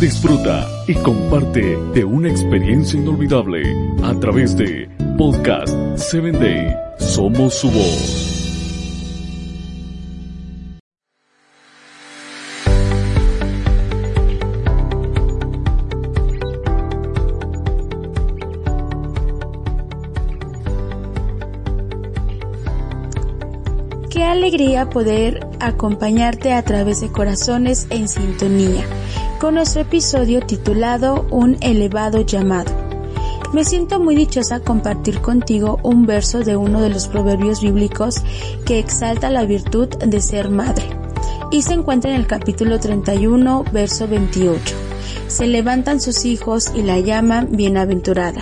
Disfruta y comparte de una experiencia inolvidable a través de Podcast 7 Day. Somos su voz. Qué alegría poder acompañarte a través de Corazones en Sintonía con nuestro episodio titulado Un elevado llamado. Me siento muy dichosa compartir contigo un verso de uno de los proverbios bíblicos que exalta la virtud de ser madre. Y se encuentra en el capítulo 31, verso 28. Se levantan sus hijos y la llaman bienaventurada,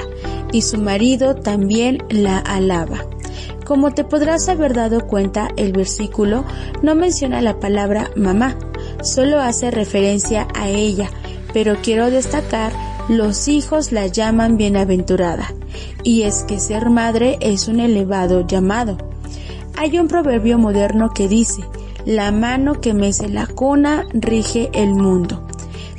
y su marido también la alaba. Como te podrás haber dado cuenta, el versículo no menciona la palabra mamá, solo hace referencia a ella, pero quiero destacar, los hijos la llaman bienaventurada, y es que ser madre es un elevado llamado. Hay un proverbio moderno que dice, la mano que mece la cuna rige el mundo.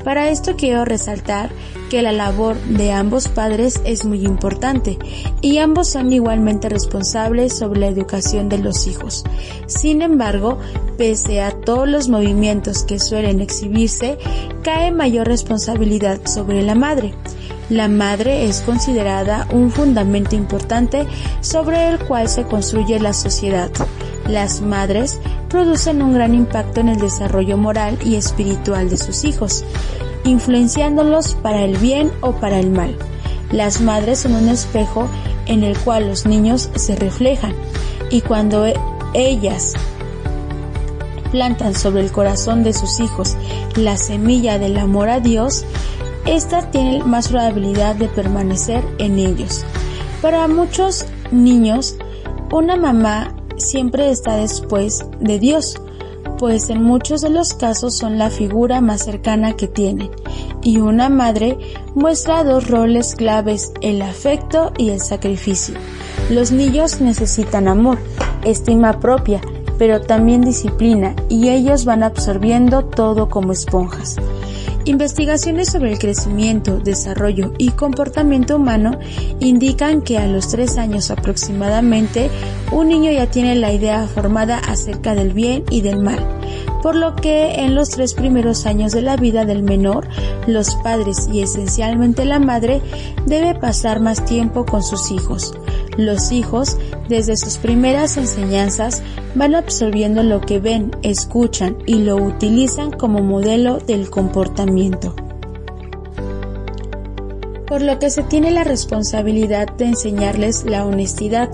Para esto quiero resaltar que la labor de ambos padres es muy importante y ambos son igualmente responsables sobre la educación de los hijos. Sin embargo, pese a todos los movimientos que suelen exhibirse, cae mayor responsabilidad sobre la madre. La madre es considerada un fundamento importante sobre el cual se construye la sociedad. Las madres producen un gran impacto en el desarrollo moral y espiritual de sus hijos, influenciándolos para el bien o para el mal. Las madres son un espejo en el cual los niños se reflejan y cuando ellas plantan sobre el corazón de sus hijos la semilla del amor a Dios, ésta tiene más probabilidad de permanecer en ellos. Para muchos niños, una mamá siempre está después de Dios, pues en muchos de los casos son la figura más cercana que tienen, y una madre muestra dos roles claves, el afecto y el sacrificio. Los niños necesitan amor, estima propia, pero también disciplina, y ellos van absorbiendo todo como esponjas. Investigaciones sobre el crecimiento, desarrollo y comportamiento humano indican que a los tres años aproximadamente un niño ya tiene la idea formada acerca del bien y del mal, por lo que en los tres primeros años de la vida del menor, los padres y esencialmente la madre debe pasar más tiempo con sus hijos. Los hijos, desde sus primeras enseñanzas, van absorbiendo lo que ven, escuchan y lo utilizan como modelo del comportamiento. Por lo que se tiene la responsabilidad de enseñarles la honestidad,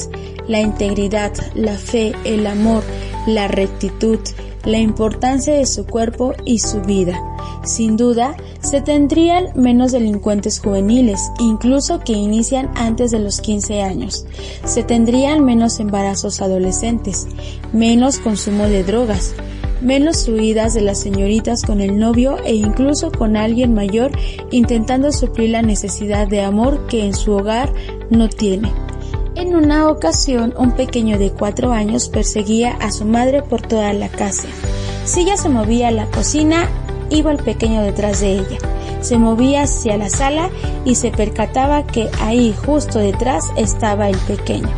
la integridad, la fe, el amor, la rectitud, la importancia de su cuerpo y su vida. Sin duda, se tendrían menos delincuentes juveniles, incluso que inician antes de los 15 años. Se tendrían menos embarazos adolescentes, menos consumo de drogas, menos huidas de las señoritas con el novio e incluso con alguien mayor intentando suplir la necesidad de amor que en su hogar no tiene. En una ocasión, un pequeño de cuatro años perseguía a su madre por toda la casa. Si ella se movía a la cocina, iba el pequeño detrás de ella. Se movía hacia la sala y se percataba que ahí justo detrás estaba el pequeño.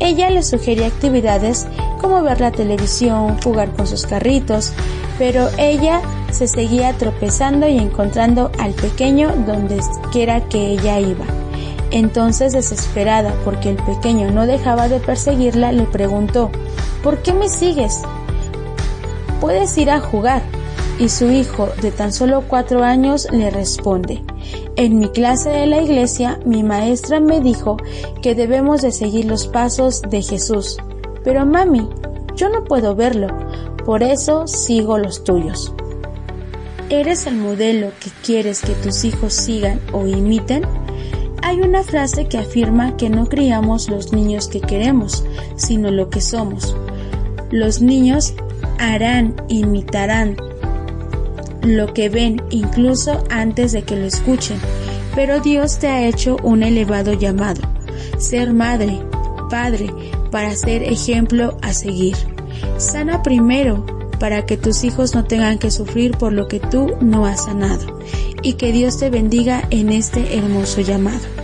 Ella le sugería actividades como ver la televisión, jugar con sus carritos, pero ella se seguía tropezando y encontrando al pequeño donde quiera que ella iba. Entonces, desesperada porque el pequeño no dejaba de perseguirla, le preguntó, ¿por qué me sigues? Puedes ir a jugar. Y su hijo, de tan solo cuatro años, le responde, en mi clase de la iglesia, mi maestra me dijo que debemos de seguir los pasos de Jesús. Pero mami, yo no puedo verlo, por eso sigo los tuyos. ¿Eres el modelo que quieres que tus hijos sigan o imiten? Hay una frase que afirma que no criamos los niños que queremos, sino lo que somos. Los niños harán, imitarán lo que ven incluso antes de que lo escuchen, pero Dios te ha hecho un elevado llamado, ser madre, padre, para ser ejemplo a seguir. Sana primero, para que tus hijos no tengan que sufrir por lo que tú no has sanado. Y que Dios te bendiga en este hermoso llamado.